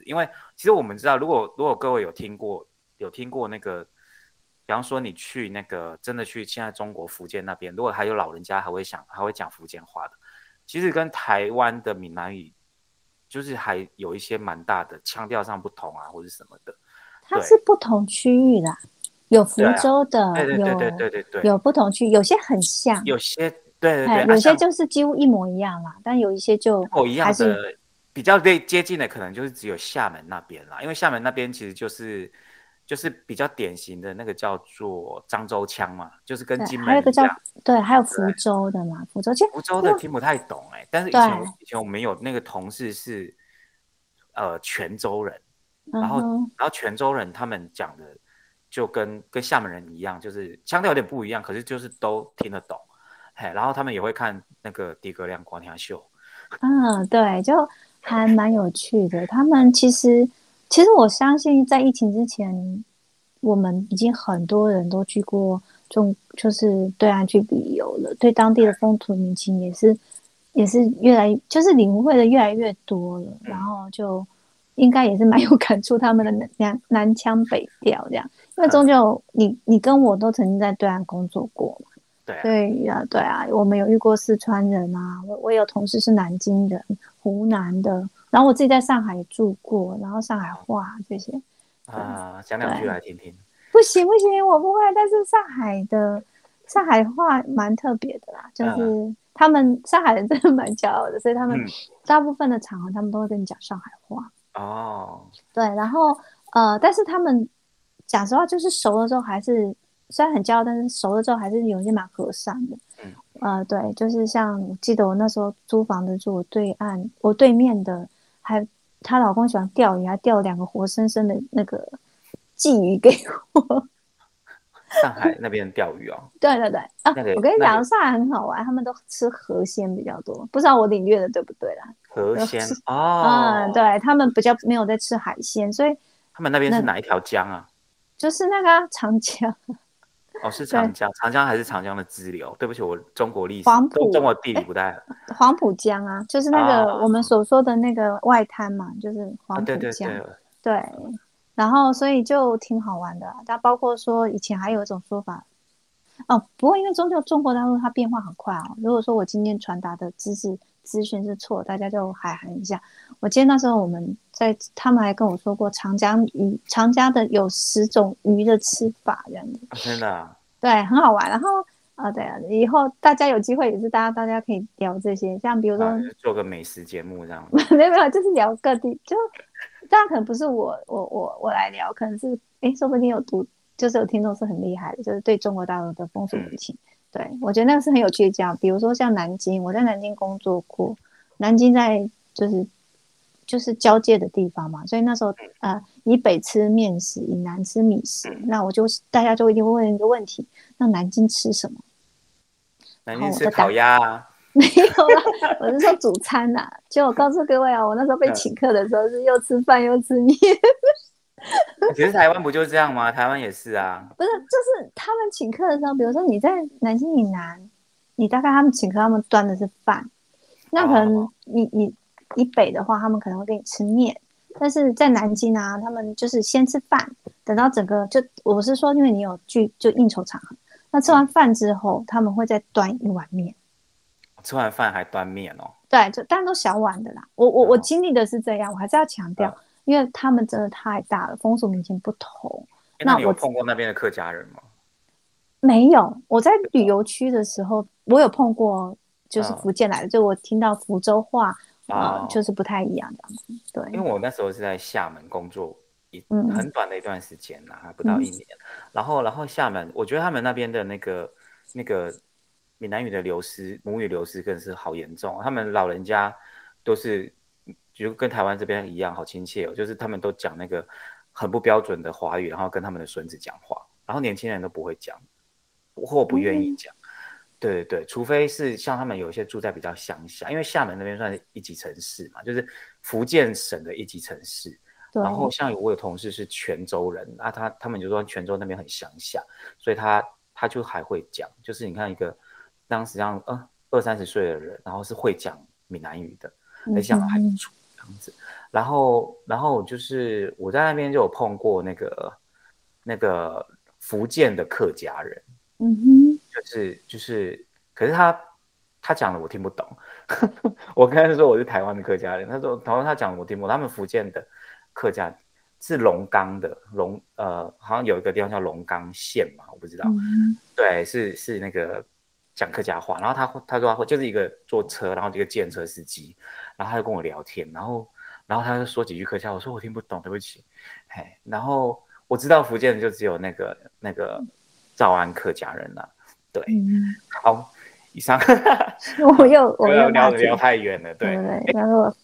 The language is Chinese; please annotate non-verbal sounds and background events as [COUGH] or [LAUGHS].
子。因为其实我们知道，如果如果各位有听过有听过那个，比方说你去那个真的去现在中国福建那边，如果还有老人家还会想还会讲福建话的，其实跟台湾的闽南语就是还有一些蛮大的腔调上不同啊，或者什么的。它是不同区域的，有福州的，对对对对对对对，有不同区，有些很像，有些对对对，有些就是几乎一模一样啦，但有一些就一模一样的，比较对接近的可能就是只有厦门那边啦，因为厦门那边其实就是就是比较典型的那个叫做漳州腔嘛，就是跟金门还有个叫对，还有福州的嘛，福州其实福州的听不太懂哎，但是以前以前我们有那个同事是呃泉州人。然后，然后泉州人他们讲的就跟跟厦门人一样，就是腔调有点不一样，可是就是都听得懂。嘿，然后他们也会看那个迪格亮光天秀。嗯，对，就还蛮有趣的。他们其实，其实我相信在疫情之前，我们已经很多人都去过中，就是对岸去旅游了，对当地的风土民情也是也是越来就是领会的越来越多了，然后就。应该也是蛮有感触，他们的南南腔北调这样，因为终究你你跟我都曾经在对岸工作过嘛，对对呀对啊，我们有遇过四川人啊，我我有同事是南京人、湖南的，然后我自己在上海也住过，然后上海话这些啊，讲两句来听听。不行不行，我不会，但是上海的上海话蛮特别的啦，就是他们上海人真的蛮骄傲的，所以他们大部分的场合他们都会跟你讲上海话。哦，对，然后呃，但是他们讲实话，就是熟了之后还是虽然很骄傲，但是熟了之后还是有些蛮和善的。嗯，呃，对，就是像我记得我那时候租房子住我对岸，我对面的还她老公喜欢钓鱼，还钓两个活生生的那个鲫鱼给我。上海那边钓鱼哦，[LAUGHS] 对对对啊，我跟你讲，上海很好玩，他们都吃河鲜比较多，不知道我领略的对不对啦？河鲜哦，嗯，对他们比较没有在吃海鲜，所以他们那边是哪一条江啊？就是那个长江。哦，是长江，长江还是长江的支流？对不起，我中国历史、黄浦、中国地理不太。黄浦江啊，就是那个我们所说的那个外滩嘛，就是黄浦江。对。然后，所以就挺好玩的。但包括说，以前还有一种说法，哦，不过因为终究中国大陆它变化很快哦。如果说我今天传达的知识资讯是错，大家就海涵一下。我记得那时候我们在，他们还跟我说过长江鱼，长江的有十种鱼的吃法这样子。真的？[LAUGHS] 对，很好玩。然后啊，对啊，以后大家有机会也是大家大家可以聊这些，像比如说做个美食节目这样。[LAUGHS] 没有没有，就是聊各地就。当然可能不是我，我我我来聊，可能是哎，说不定有读，就是有听众是很厉害的，就是对中国大陆的风俗民情，对我觉得那个是很有趣的。讲，比如说像南京，我在南京工作过，南京在就是就是交界的地方嘛，所以那时候呃，以北吃面食，以南吃米食，那我就大家就一定会问一个问题：那南京吃什么？南京吃烤鸭。[LAUGHS] 没有啦，我是说主餐呐。就我告诉各位啊，我那时候被请客的时候是又吃饭又吃面。[LAUGHS] 其实台湾不就是这样吗？台湾也是啊。不是，就是他们请客的时候，比如说你在南京以南，你大概他们请客，他们端的是饭。那可能你你以北的话，他们可能会给你吃面。但是在南京啊，他们就是先吃饭，等到整个就我是说，因为你有聚就应酬场合，那吃完饭之后，他们会再端一碗面。吃完饭还端面哦？对，就但都小碗的啦。我我我经历的是这样，我还是要强调，因为他们真的太大了，风俗民情不同。那你有碰过那边的客家人吗？没有，我在旅游区的时候，我有碰过，就是福建来的，就我听到福州话啊，就是不太一样这样子。对，因为我那时候是在厦门工作一很短的一段时间呐，还不到一年。然后，然后厦门，我觉得他们那边的那个那个。闽南语的流失，母语流失更是好严重。他们老人家都是，就跟台湾这边一样，好亲切哦。就是他们都讲那个很不标准的华语，然后跟他们的孙子讲话。然后年轻人都不会讲，或不愿意讲。对对对，除非是像他们有一些住在比较乡下，因为厦门那边算是一级城市嘛，就是福建省的一级城市。然后像我有同事是泉州人，那他他们就说泉州那边很乡下，所以他他就还会讲，就是你看一个。当时让呃二三十岁的人，然后是会讲闽南语的，而且讲的还不错这样子。然后然后就是我在那边就有碰过那个那个福建的客家人，嗯哼，就是就是，可是他他讲的我听不懂。[LAUGHS] 我跟他说我是台湾的客家人，他说然后他讲的我听不懂，他们福建的客家是龙岗的龙呃，好像有一个地方叫龙岗县嘛，我不知道。嗯对，是是那个讲客家话，然后他他说他会就是一个坐车，然后一个建车司机，然后他就跟我聊天，然后然后他就说几句客家话，我说我听不懂，对不起，哎，然后我知道福建就只有那个那个诏安客家人了、对，嗯，好，以上。[LAUGHS] 我又 [LAUGHS] 我又聊聊了解聊太远了，对对，不对？他说